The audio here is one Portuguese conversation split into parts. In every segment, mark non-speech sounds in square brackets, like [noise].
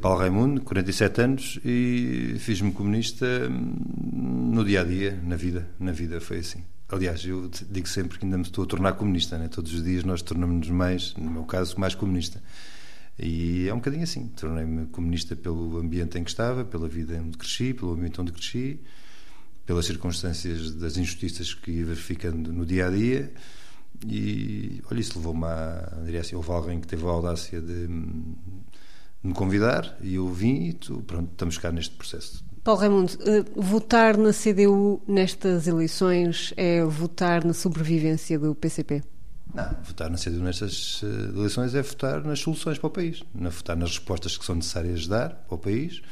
Paulo Raimundo, 47 anos, e fiz-me comunista hum, no dia a dia, na vida. Na vida foi assim. Aliás, eu digo sempre que ainda me estou a tornar comunista, né? todos os dias nós tornamos-nos mais, no meu caso, mais comunista. E é um bocadinho assim. Tornei-me comunista pelo ambiente em que estava, pela vida onde cresci, pelo ambiente onde cresci, pelas circunstâncias das injustiças que ia verificando no dia a dia. E olha, isso levou-me a. Diria assim, houve alguém que teve a audácia de me convidar e eu vim e tu, pronto, estamos cá neste processo. Paulo Raimundo, uh, votar na CDU nestas eleições é votar na sobrevivência do PCP? Não, votar na CDU nestas uh, eleições é votar nas soluções para o país, não é votar nas respostas que são necessárias dar para o país.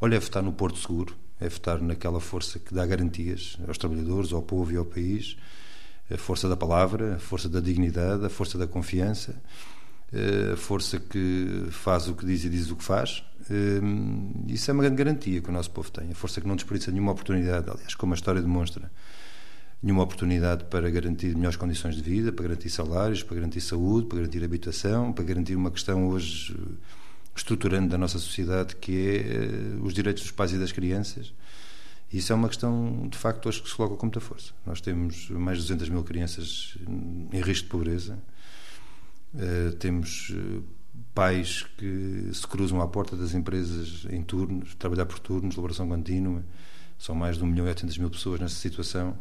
Olha, é votar no Porto Seguro, é votar naquela força que dá garantias aos trabalhadores, ao povo e ao país, a força da palavra, a força da dignidade, a força da confiança eh, a força que faz o que diz e diz o que faz. Eh, isso é uma grande garantia que o nosso povo tem. A força que não desperdiça nenhuma oportunidade, aliás, como a história demonstra, nenhuma oportunidade para garantir melhores condições de vida, para garantir salários, para garantir saúde, para garantir habitação, para garantir uma questão hoje estruturante da nossa sociedade que é eh, os direitos dos pais e das crianças. Isso é uma questão, de facto, hoje que se coloca com muita força. Nós temos mais de 200 mil crianças em risco de pobreza Uh, temos uh, pais que se cruzam à porta das empresas em turnos, trabalhar por turnos, elaboração contínua. São mais de 1 milhão e 800 mil pessoas nessa situação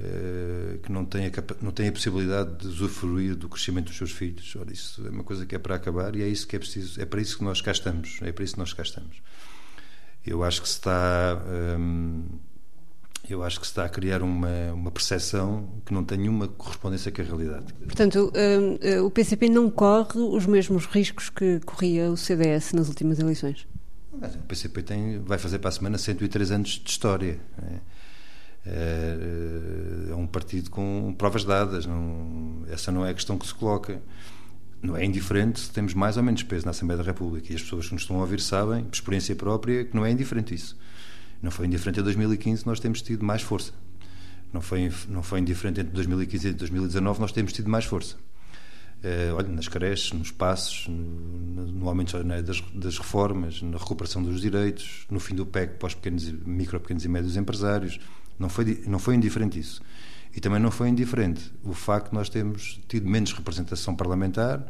uh, que não têm, a não têm a possibilidade de usufruir do crescimento dos seus filhos. Ora, isso é uma coisa que é para acabar e é isso que é preciso, é para isso que nós cá estamos. É para isso que nós cá estamos. Eu acho que se está. Um, eu acho que se está a criar uma, uma percepção que não tem nenhuma correspondência com a realidade. Portanto, hum, hum, o PCP não corre os mesmos riscos que corria o CDS nas últimas eleições? O PCP tem, vai fazer para a semana 103 anos de história. É, é, é um partido com provas dadas. Não, essa não é a questão que se coloca. Não é indiferente se temos mais ou menos peso na Assembleia da República. E as pessoas que nos estão a ouvir sabem, por experiência própria, que não é indiferente isso. Não foi indiferente em 2015, nós temos tido mais força. Não foi, não foi indiferente entre 2015 e 2019, nós temos tido mais força. Uh, olha, nas creches, nos passos, no, no aumento das, das, reformas, na recuperação dos direitos, no fim do PEC para os pequenos, micro, pequenos e médios empresários. Não foi, não foi indiferente isso. E também não foi indiferente o facto de nós termos tido menos representação parlamentar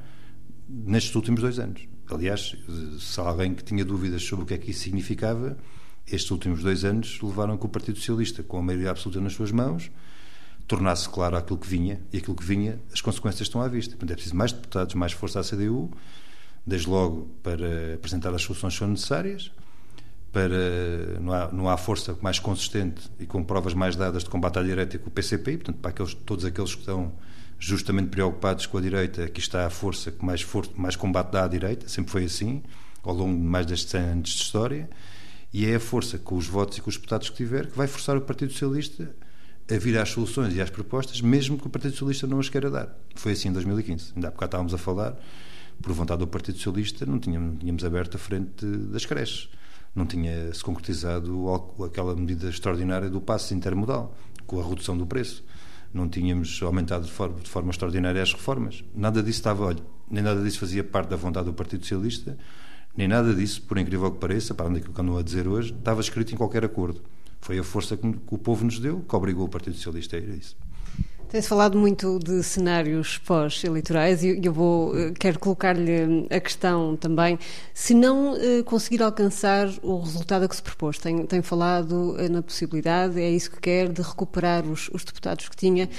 nestes últimos dois anos. Aliás, se há alguém que tinha dúvidas sobre o que é que isso significava, estes últimos dois anos levaram que o Partido Socialista, com a maioria absoluta nas suas mãos, tornasse claro aquilo que vinha, e aquilo que vinha, as consequências estão à vista. Portanto, é preciso mais deputados, mais força à CDU, desde logo para apresentar as soluções que são necessárias, para não há, não há força mais consistente e com provas mais dadas de combate à direita que o PCP, portanto, para aqueles, todos aqueles que estão justamente preocupados com a direita, aqui está a força que mais, for, mais combate dá à direita, sempre foi assim, ao longo de mais destes 100 anos de história, e é a força, com os votos e com os deputados que tiver, que vai forçar o Partido Socialista a vir às soluções e às propostas, mesmo que o Partido Socialista não as queira dar. Foi assim em 2015. Ainda há bocado estávamos a falar, por vontade do Partido Socialista, não tínhamos, tínhamos aberto a frente das creches. Não tinha se concretizado aquela medida extraordinária do passe intermodal, com a redução do preço. Não tínhamos aumentado de forma, de forma extraordinária as reformas. Nada disso estava, olha, nem nada disso fazia parte da vontade do Partido Socialista nem nada disso, por incrível que pareça, para é que andam a dizer hoje, estava escrito em qualquer acordo. Foi a força que, o povo nos deu que obrigou o Partido Socialista a ir a isso. Tem-se falado muito de cenários pós-eleitorais e eu vou, eh, quero colocar-lhe a questão também, se não eh, conseguir alcançar o resultado a que se propôs, tem, tem falado eh, na possibilidade, é isso que quer, de recuperar os, os deputados que tinha,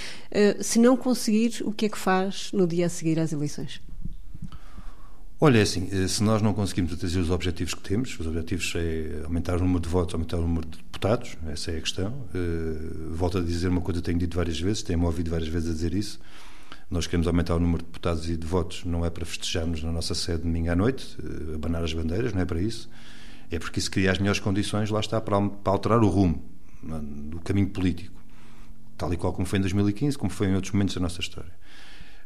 se não conseguir, o que é que faz no dia a seguir às eleições? Olha, é assim, eh, se nós não conseguimos atingir os objetivos que temos, os objetivos é aumentar o número de votos, aumentar o número de deputados, essa é a questão. Uh, volto a dizer uma coisa que tenho dito várias vezes, tenho-me ouvido várias vezes a dizer isso. Nós queremos aumentar o número de deputados e de votos, não é para festejarmos na nossa sede domingo à noite, uh, abanar as bandeiras, não é para isso. É porque isso cria as melhores condições, lá está, para alterar o rumo do caminho político, tal e qual como foi em 2015, como foi em outros momentos da nossa história.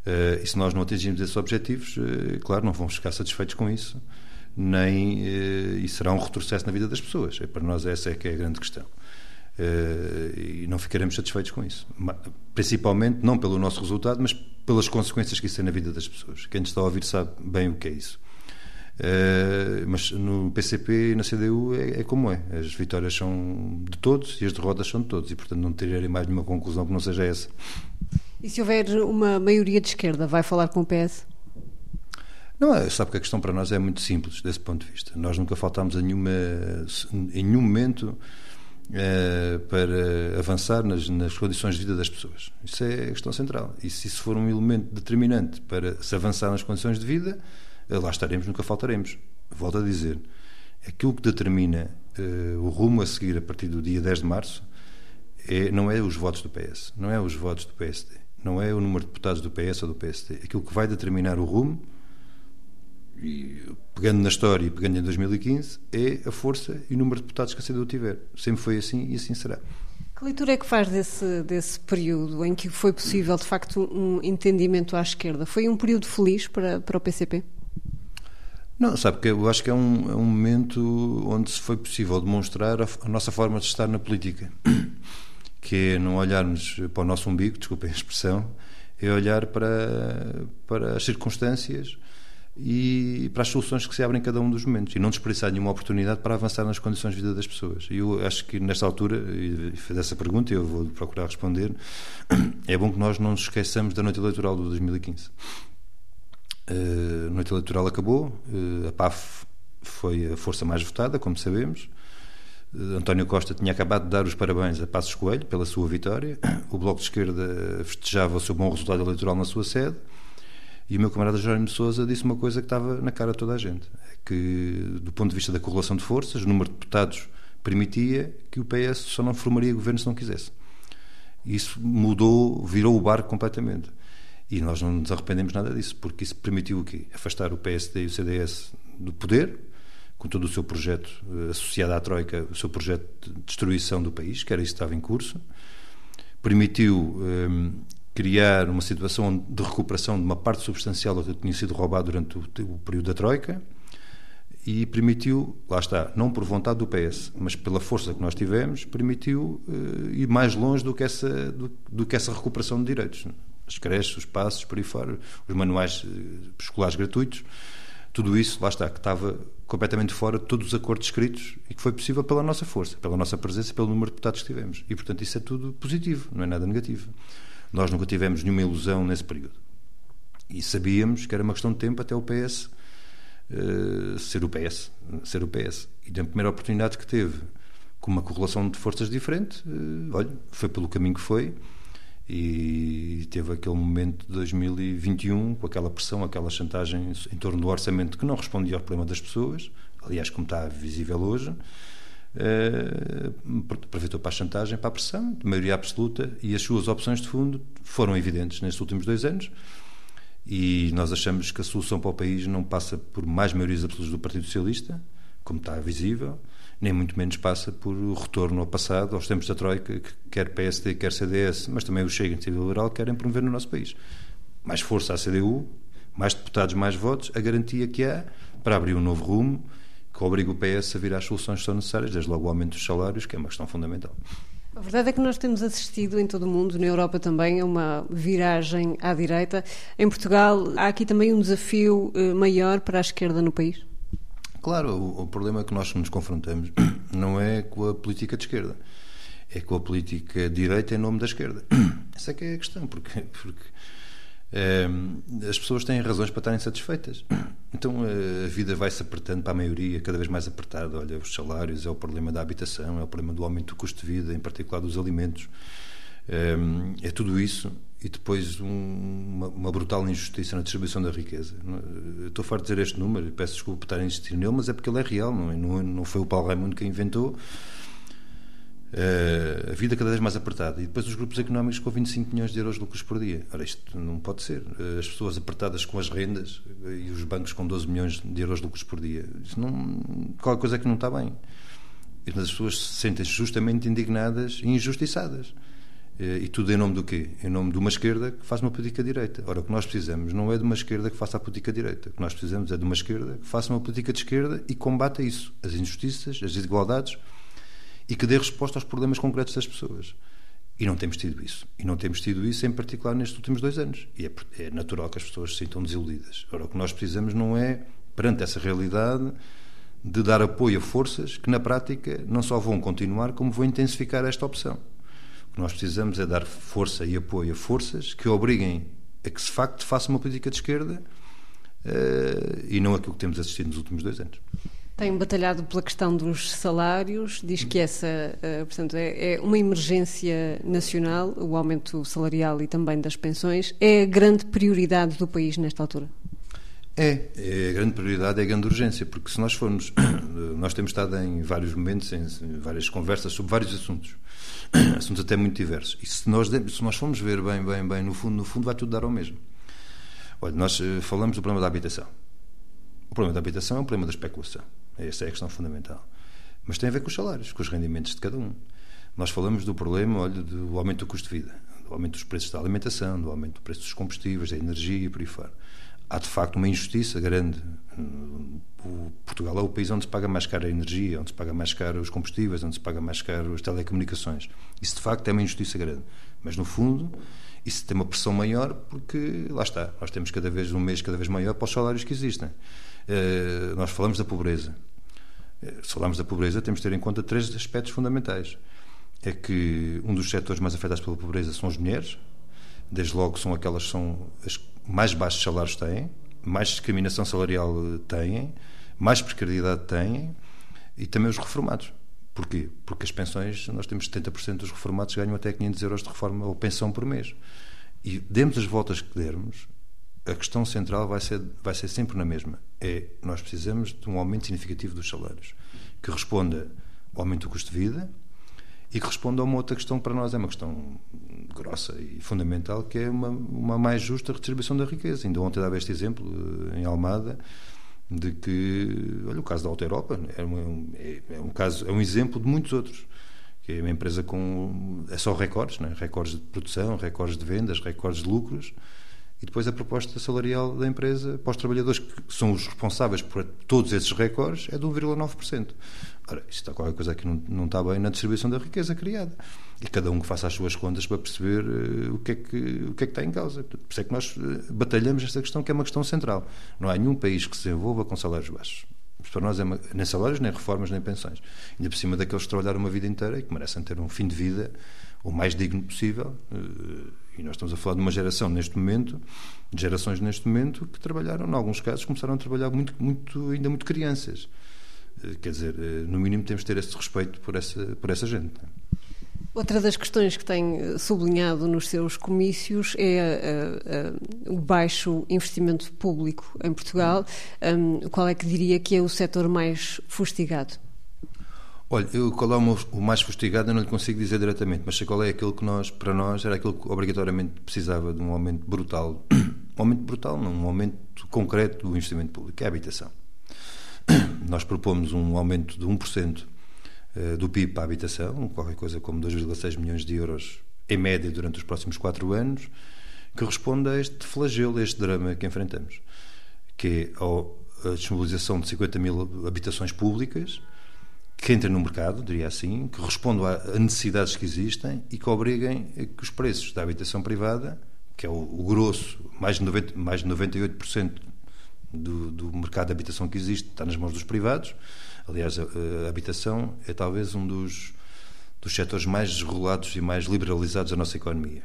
Uh, e se nós não atingirmos esses objetivos, uh, claro, não vamos ficar satisfeitos com isso, nem uh, e será um retrocesso na vida das pessoas. É, para nós essa é que é a grande questão. e não ficaremos satisfeitos com isso. Principalmente não pelo nosso resultado, mas pelas consequências que isso tem na vida das pessoas. Quem está a ouvir sabe bem o que é isso. Uh, mas no PCP e na CDU é, é, como é. As vitórias são de todos e as derrotas são de todos. E, portanto, não tirarem mais nenhuma conclusão que não seja essa. E se houver uma maioria de esquerda, vai falar com o PS? Não, é, sabe que a questão para nós é muito simples desse ponto de vista. Nós nunca faltámos a nenhuma, em nenhum momento uh, para avançar nas, nas, condições de vida das pessoas. Isso é a questão central. E se isso for um elemento determinante para se avançar nas condições de vida, uh, lá estaremos, nunca faltaremos. Volto a dizer, aquilo que determina uh, o rumo a seguir a partir do dia 10 de março é, não é os votos do PS, não é os votos do PSD, não é o número de deputados do PS ou do PSD. Aquilo que vai determinar o rumo e pegando na história e pegando em 2015, é a força e o número de deputados que a CDU tiver. Sempre foi assim e assim será. Que leitura é que faz desse, desse período em que foi possível, de facto, um entendimento à esquerda? Foi um período feliz para, para o PCP? Não, sabe que eu acho que é um, é um momento onde se foi possível demonstrar a, a, nossa forma de estar na política, que é não olharmos para o nosso umbigo, desculpem a expressão, é olhar para, para as circunstâncias e para as soluções que se abrem em cada um dos momentos e não desperdiçar nenhuma oportunidade para avançar nas condições de vida das pessoas. E eu acho que nesta altura, e fez essa pergunta eu vou procurar responder, é bom que nós não nos esqueçamos da noite eleitoral de 2015. Uh, a noite eleitoral acabou, uh, a PAF foi a força mais votada, como sabemos. Uh, António Costa tinha acabado de dar os parabéns a Passos Coelho pela sua vitória. O Bloco de Esquerda festejava o seu bom resultado eleitoral na sua sede e o meu camarada Jerónimo de Souza disse uma coisa que estava na cara de toda a gente: é que, do ponto de vista da correlação de forças, o número de deputados permitia que o PS só não formaria governo se não quisesse. Isso mudou, virou o barco completamente. E nós não nos arrependemos nada disso, porque isso permitiu o quê? Afastar o PSD e o CDS do poder, com todo o seu projeto eh, associado à Troika, o seu projeto de destruição do país, que era isso que estava em curso. Permitiu ehm, criar uma situação de recuperação de uma parte substancial do que tinha sido roubado durante o, o, período da Troika e permitiu, lá está, não por vontade do PS, mas pela força que nós tivemos, permitiu uh, ir mais longe do que, essa, do, do, que essa recuperação de direitos. As creches, os passos, por aí fora, os manuais uh, escolares gratuitos, tudo isso, lá está, que estava completamente fora de todos os acordos escritos e que foi possível pela nossa força, pela nossa presença e pelo número de deputados que tivemos. E, portanto, isso é tudo positivo, não é nada negativo. Nós nunca tivemos nenhuma ilusão nesse período. E sabíamos que era uma questão de tempo até o PS uh, eh, ser o PS. Ser o PS. E na primeira oportunidade que teve, com uma correlação de forças diferente, uh, olha, foi pelo caminho que foi e teve aquele momento de 2021 com aquela pressão, aquela chantagem em torno do orçamento que não respondia ao problema das pessoas, aliás, como está visível hoje, uh, aproveitou para a chantagem, para a pressão, de maioria absoluta, e as suas opções de fundo foram evidentes nestes últimos dois anos. E nós achamos que a solução para o país não passa por mais maiorias absolutas do Partido Socialista, como está visível, nem muito menos passa por o retorno ao passado, aos tempos da Troika, que quer PSD, quer CDS, mas também o Chega e o Liberal querem promover no nosso país. Mais força à CDU, mais deputados, mais votos, a garantia que há para abrir um novo rumo que obriga o PS a vir às soluções que são necessárias, desde logo o aumento dos salários, que é uma questão fundamental. A verdade é que nós temos assistido em todo o mundo, na Europa também, a uma viragem à direita. Em Portugal, há aqui também um desafio eh, maior para a esquerda no país? Claro, o, o problema que nós nos confrontamos [clears throat] não é com a política de esquerda, é com a política de direita em nome da esquerda. [clears throat] Essa é que é a questão, porque, [laughs] porque as pessoas têm razões para estarem satisfeitas. [clears throat] Então a vida vai-se apertando para a maioria, cada vez mais apertada. Olha, os salários, é o problema da habitação, é o problema do aumento do custo de vida, em particular dos alimentos. É tudo isso e depois uma, uma, brutal injustiça na distribuição da riqueza. estou farto de dizer este número, peço desculpa por estar a insistir nele, mas é porque ele é real, não, é? não, não foi o Paulo Raimundo que inventou Uh, a vida cada vez mais apertada. E depois os grupos económicos com 25 milhões de euros de lucros por dia. Ora, isto não pode ser. Uh, as pessoas apertadas com as rendas uh, e os bancos com 12 milhões de euros de lucros por dia. Isso não, qualquer coisa é que não está bem. As pessoas se sentem justamente indignadas e injustiçadas. E tudo em nome do quê? Em nome de uma esquerda que faz uma política direita. Ora, o que nós precisamos não é de uma esquerda que faça a política direita. O que nós precisamos é de uma esquerda que faça uma política de esquerda e combata isso. As injustiças, as desigualdades e que dê resposta aos problemas concretos das pessoas. E não temos tido isso. E não temos tido isso, em particular, nestes últimos dois anos. E é, é natural que as pessoas se sintam desiludidas. Agora, o que nós precisamos não é perante essa realidade, de dar apoio a forças que, na prática, não só vão continuar, como vão intensificar esta opção. O que nós precisamos é dar força e apoio a forças que obriguem a que, de facto, faça uma política de esquerda uh, e não aquilo que temos assistido nos últimos dois anos. Tem batalhado pela questão dos salários, diz que essa, uh, portanto, é, é, uma emergência nacional, o aumento salarial e também das pensões. É a grande prioridade do país nesta altura? É, é a grande prioridade, é a grande urgência, porque se nós formos, [coughs] nós temos estado em vários momentos, em várias conversas sobre vários assuntos, [coughs] assuntos até muito diversos. E se nós, se nós formos ver bem, bem, bem, no fundo, no fundo vai tudo dar ao mesmo. Olha, nós eh, falamos do problema da habitação. O problema da habitação é um problema da especulação. Essa é a questão fundamental. Mas tem a ver com os salários, com os rendimentos de cada um. Nós falamos do problema, olha, do aumento do custo de vida, do aumento dos preços da alimentação, do aumento do preço dos combustíveis, da energia e por aí fora há de facto uma injustiça grande. O Portugal é o país onde se paga mais caro a energia, onde se paga mais caro os combustíveis, onde se paga mais caro as telecomunicações. Isso de facto é uma injustiça grande. Mas no fundo, isso tem uma pressão maior porque, lá está, nós temos cada vez um mês cada vez maior para os salários que existem. Uh, nós falamos da pobreza. Uh, se falamos da pobreza, temos de ter em conta três aspectos fundamentais. É que um dos setores mais afetados pela pobreza são as mulheres, desde logo são aquelas que são as mais baixos salários têm, mais discriminação salarial têm, mais precariedade têm e também os reformados. Porquê? Porque as pensões, nós temos 70% dos reformados ganham até 500 euros de reforma ou pensão por mês. E demos as voltas que dermos, a questão central vai ser, vai ser sempre na mesma. É, nós precisamos de um aumento significativo dos salários, que responda ao aumento do custo de vida, e que responda a uma outra questão que para nós é uma questão grossa e fundamental, que é uma, uma mais justa redistribuição da riqueza. Ainda ontem dava este exemplo eh, em Almada de que, olha, o caso da Alta Europa é um, é, é um caso, é um exemplo de muitos outros que é uma empresa com é só recordes, né? recordes de produção, recordes de vendas, recordes de lucros e depois a proposta salarial da empresa para os trabalhadores que são os responsáveis por todos esses recordes é de 1,9%. Ora, isto está qualquer coisa que não, não está bem na distribuição da riqueza criada. E cada um que faça as suas contas para perceber uh, o, que é que, o que é que está em causa. Por isso é que nós uh, batalhamos esta questão, que é uma questão central. Não há nenhum país que se desenvolva com salários baixos. Para nós, é uma, nem salários, nem reformas, nem pensões. Ainda por cima daqueles que trabalharam uma vida inteira e que merecem ter um fim de vida o mais digno possível. Uh, e nós estamos a falar de uma geração neste momento, de gerações neste momento, que trabalharam, em alguns casos, começaram a trabalhar muito, muito ainda muito crianças. Eh, quer dizer, eh, no mínimo temos de ter esse respeito por essa, por essa gente. Outra das questões que tem eh, sublinhado nos seus comícios é o baixo investimento público em Portugal. Um, qual é que diria que é o setor mais fustigado? Olha, eu, qual é o, o mais fustigado eu não lhe consigo dizer diretamente, mas sei qual é aquilo que nós, para nós, era aquilo que obrigatoriamente precisava de um aumento brutal. [coughs] Um aumento brutal, não, um aumento concreto do investimento público, é a habitação. [coughs] Nós propomos um aumento de 1% eh, do PIB para a habitação, qualquer coisa como 2,6 milhões de euros em média durante os próximos quatro anos, que responde a este flagelo, a este drama que enfrentamos, que é a disponibilização de 50 mil habitações públicas que entrem no mercado, diria assim, que respondam a necessidades que existem e que obriguem que os preços da habitação privada, que é o, o grosso, mais de, 90, mais de 98% do, do, mercado de habitação que existe está nas mãos dos privados. Aliás, a, a habitação é talvez um dos, dos setores mais desregulados e mais liberalizados da nossa economia.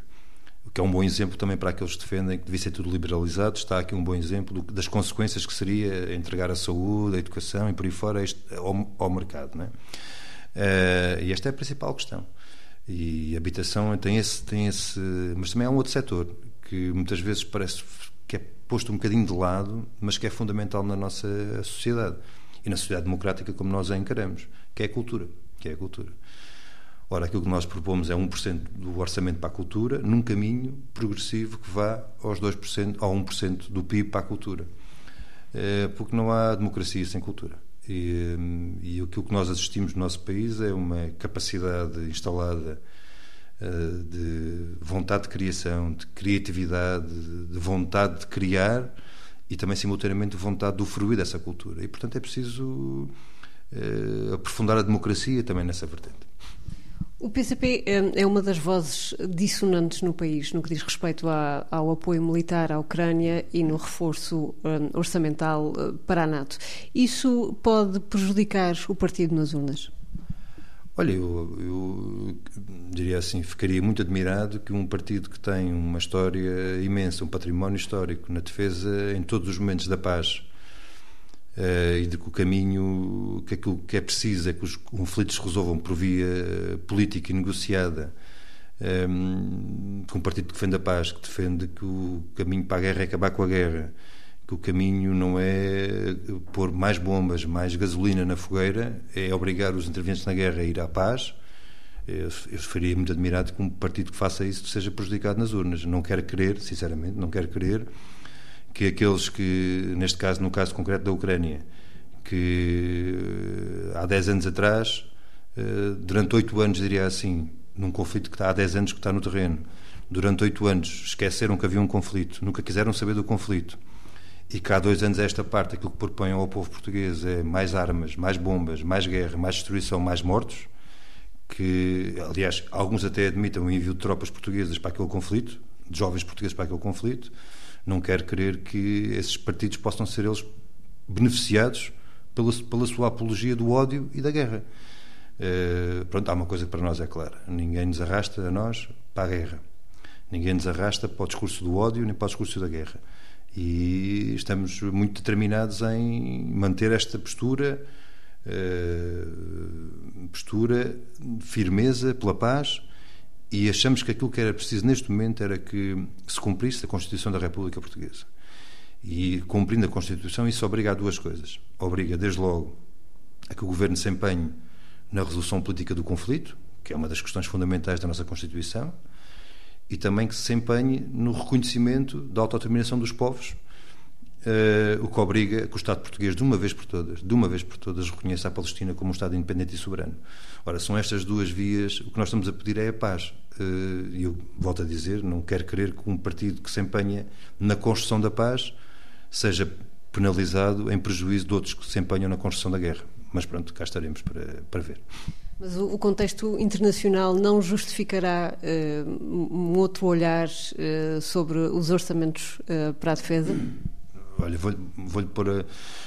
Que é um bom exemplo também para aqueles que defendem que devia ser tudo liberalizado. Está aqui um bom exemplo das consequências que seria entregar a saúde, a educação e por aí fora ao, ao, mercado. Não é? Uh, e esta é a principal questão. E a habitação tem esse, tem esse. Mas também há um outro setor que muitas vezes parece que é posto um bocadinho de lado, mas que é fundamental na nossa sociedade e na sociedade democrática como nós a encaramos, que é a cultura. Que é a cultura. Ora, aquilo que nós propomos é 1% do orçamento para a cultura, num caminho progressivo que vá aos 2%, ao 1% do PIB para a cultura. É, porque não há democracia sem cultura. E, e aquilo que nós assistimos no nosso país é uma capacidade instalada eh, de vontade de criação, de criatividade, de vontade de criar e também simultaneamente de vontade de usufruir dessa cultura. E, portanto, é preciso aprofundar a democracia também nessa vertente. O PCP é uma das vozes dissonantes no país no que diz respeito ao apoio militar à Ucrânia e no reforço orçamental para a NATO. Isso pode prejudicar o partido nas urnas? Olha, eu, eu, diria assim, ficaria muito admirado que um partido que tem uma história imensa, um património histórico na defesa em todos os momentos da paz uh, e de que o caminho, que aquilo que é preciso é que os conflitos se resolvam por via política e negociada, um, com um partido que defende a paz, que defende que o caminho para a guerra é acabar com a guerra, que o caminho não é pôr mais bombas, mais gasolina na fogueira, é obrigar os intervenientes na guerra a ir à paz. Eu, ficaria muito admirado que um partido que faça isso seja prejudicado nas urnas. Não quero crer, sinceramente, não quero crer que aqueles que, neste caso, no caso concreto da Ucrânia, que eh, há 10 anos atrás, eh, durante 8 anos, diria assim, num conflito que está há 10 anos que está no terreno, durante 8 anos esqueceram que havia um conflito, nunca quiseram saber do conflito e que há dois anos esta parte aquilo que propõem ao povo português é mais armas, mais bombas, mais guerra, mais destruição, mais mortos, que aliás alguns até admitem o envio de tropas portuguesas para aquele conflito, de jovens portugueses para aquele conflito, não quero crer que esses partidos possam ser eles beneficiados pela, pela sua apologia do ódio e da guerra. Uh, pronto, há uma coisa que para nós é clara: ninguém nos arrasta a nós para a guerra, ninguém nos arrasta para o discurso do ódio nem para o discurso da guerra. E estamos muito determinados em manter esta postura, uh, postura de firmeza pela paz e achamos que aquilo que era preciso neste momento era que se cumprisse a Constituição da República Portuguesa. E cumprindo a Constituição, isso obriga a duas coisas. Obriga, desde logo, a que o Governo se empenhe na resolução política do conflito, que é uma das questões fundamentais da nossa Constituição, e também que se empenhe no reconhecimento da autodeterminação dos povos, uh, o que obriga que o Estado português, de uma vez por todas, de uma vez por todas, reconheça a Palestina como um Estado independente e soberano. Ora, são estas duas vias, o que nós estamos a pedir é a paz. Uh, e eu volto a dizer, não quero crer que um partido que se empenha na construção da paz seja penalizado em prejuízo de outros que se empenham na construção da guerra. Mas pronto, cá estaremos para, para ver. Mas o, contexto internacional não justificará uh, um outro olhar uh, sobre os orçamentos uh, para a defesa? Olha, vou-lhe vou pôr a,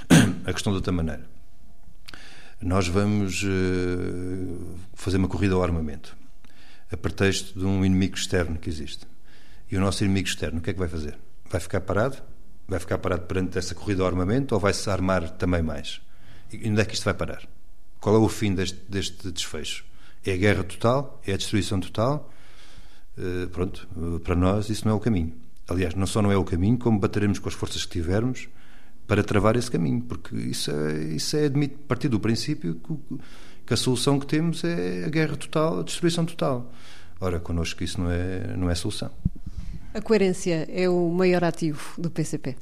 [clears throat] a, questão de outra maneira. Nós vamos fazer uma corrida ao armamento, a pretexto de um inimigo externo que existe. E o nosso inimigo externo, o que é que vai fazer? Vai ficar parado? Vai ficar parado perante essa corrida ao armamento ou vai-se armar também mais? E onde é que isto vai parar? Qual é o fim deste, deste desfecho? É a guerra total? É a destruição total? Uh, pronto, uh, para nós isso não é o caminho. Aliás, não só não é o caminho, como bateremos com as forças que tivermos para travar esse caminho, porque isso é, isso é admite partir do princípio que, que, a solução que temos é a guerra total, a destruição total. Ora, connosco isso não é, não é solução. A coerência é o maior ativo do PCP?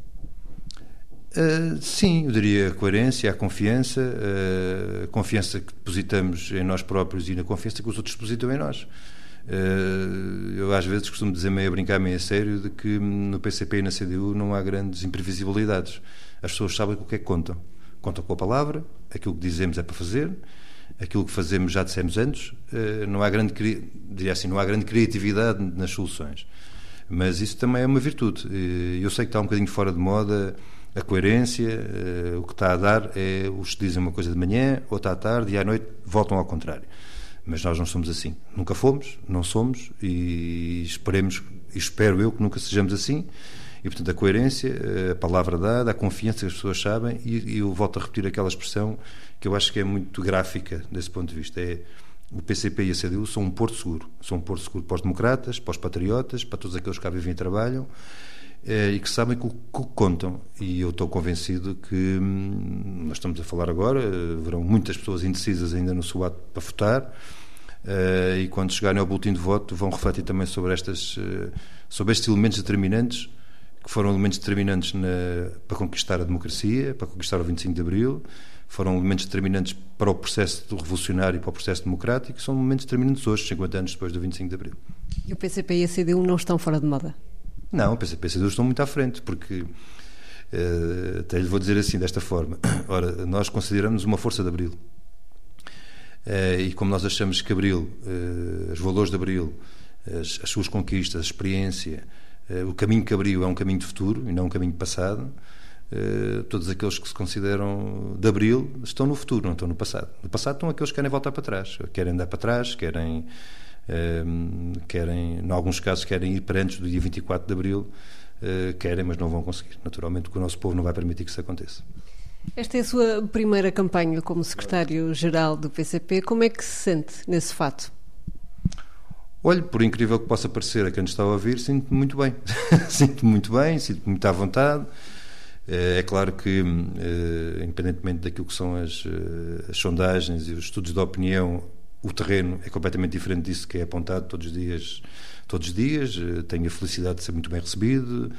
Uh, sim, eu diria a coerência, a confiança, uh, a confiança que depositamos em nós próprios e na confiança que os outros depositam em nós. Uh, eu às vezes costumo dizer meio a brincar, meio a sério, de que no PCP e na CDU não há grandes imprevisibilidades. As pessoas sabem o que é que contam. Contam com a palavra, aquilo que dizemos é para fazer, aquilo que fazemos já dissemos antes. não há grande, diria assim, não há grande criatividade nas soluções. Mas isso também é uma virtude. Eu sei que está um bocadinho fora de moda a coerência, o que está a dar é os que dizem uma coisa de manhã, outra à tarde e à noite voltam ao contrário. Mas nós não somos assim. Nunca fomos, não somos e esperemos, espero eu que nunca sejamos assim. E, portanto, a coerência, eh, a palavra dada, a confiança que as pessoas sabem, e, e eu volto a repetir aquela expressão que eu acho que é muito gráfica desse ponto de vista. É o PCP e a CDU são um porto seguro. São um porto seguro para os democratas, para os patriotas, para todos aqueles que cá vivem e trabalham é, e que sabem o que contam. E eu estou convencido que hum, nós estamos a falar agora, haverão muitas pessoas indecisas ainda no seu ato para votar. Uh, e quando chegarem ao boletim de voto vão refletir também sobre estas uh, sobre estes elementos determinantes que foram elementos determinantes na, para conquistar a democracia, para conquistar o 25 de Abril, foram elementos determinantes para o processo revolucionário e para o processo democrático, são elementos determinantes hoje, 50 anos depois do 25 de Abril. E o PCP e a CDU não estão fora de moda? Não, os pensadores estão muito à frente, porque uh, até lhe vou dizer assim, desta forma. [coughs] Ora, nós consideramos uma força de abril. Uh, e como nós achamos que Abril, uh, os valores de Abril, as, as suas conquistas, a experiência, uh, o caminho que abriu é um caminho de futuro e não um caminho de passado, todos aqueles que se consideram de Abril estão no futuro, não estão no passado. No passado estão aqueles que querem voltar para trás, querem andar para trás, querem, querem em alguns casos, querem ir para antes do dia 24 de Abril, querem, mas não vão conseguir. Naturalmente, porque o nosso povo não vai permitir que isso aconteça. Esta é a sua primeira campanha como secretário-geral do PCP. Como é que se sente nesse fato? Olhe, por incrível que possa parecer a quem está a ouvir, sinto-me muito bem. [laughs] sinto-me muito bem, sinto-me muito à vontade. Eh, é claro que, eh, independentemente daquilo que são as, eh, as sondagens e os estudos de opinião, o terreno é completamente diferente disso que é apontado todos os dias. Todos os dias. Tenho a felicidade de ser muito bem recebido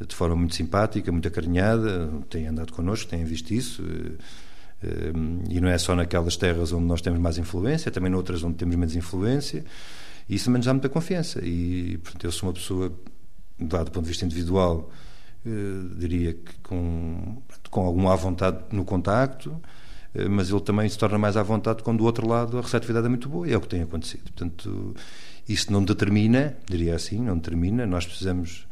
de forma muito simpática, muito acarinhada, têm andado connosco, têm visto isso. Eh, eh, e não é só naquelas terras onde nós temos mais influência, também noutras onde temos menos influência. E isso nos dá muita confiança. E, portanto, eu sou uma pessoa, do ponto de vista individual, eh, diria que com, com alguma à vontade no contacto, mas ele também se torna mais à vontade quando do outro lado a receptividade é muito boa, e é o que tem acontecido. Portanto, isso não determina, diria assim, não determina, nós precisamos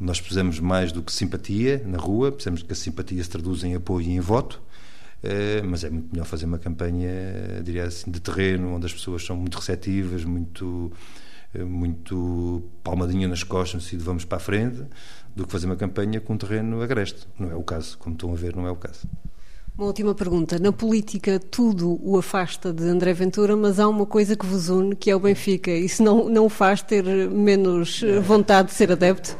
nós precisamos mais do que simpatia na rua, precisamos que a simpatia se traduza em apoio e em voto, eh, mas é muito melhor fazer uma campanha, diria assim, de terreno, onde as pessoas são muito receptivas, muito, eh, muito palmadinha nas costas, e vamos para a frente, do que fazer uma campanha com um terreno agreste. Não é o caso, como estão a ver, não é o caso. Uma última pergunta. Na política, tudo o afasta de André Ventura, mas há uma coisa que vos une, que é o Benfica. Isso não, não o faz ter menos vontade de ser adepto?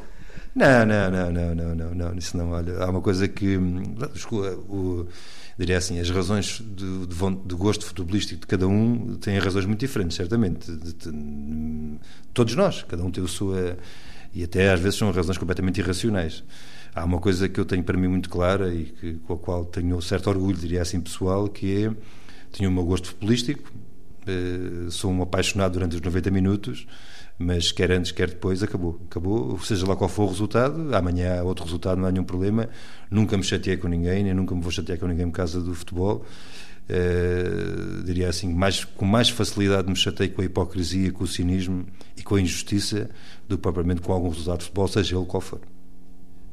Não, não, não, não, não, não, não, isso não. Olha, há uma coisa que, o, diria assim, as razões de, gosto futebolístico de cada um têm razões muito diferentes, certamente. De, de, todos nós, cada um tem a sua. E até às vezes são razões completamente irracionais. Há uma coisa que eu tenho para mim muito clara e que, com a qual tenho um certo orgulho, diria assim, pessoal, que é. Tenho o meu gosto futebolístico, eh, sou um apaixonado durante os 90 minutos mas quer antes, quer depois, acabou. Acabou, seja lá qual for o resultado, amanhã há outro resultado, não há nenhum problema. Nunca me chateei com ninguém, nem nunca me vou chatear com ninguém por causa do futebol. Uh, diria assim, mais, com mais facilidade me chatei com a hipocrisia, com o cinismo e com a injustiça do que propriamente com algum resultado de futebol, seja ele qual for.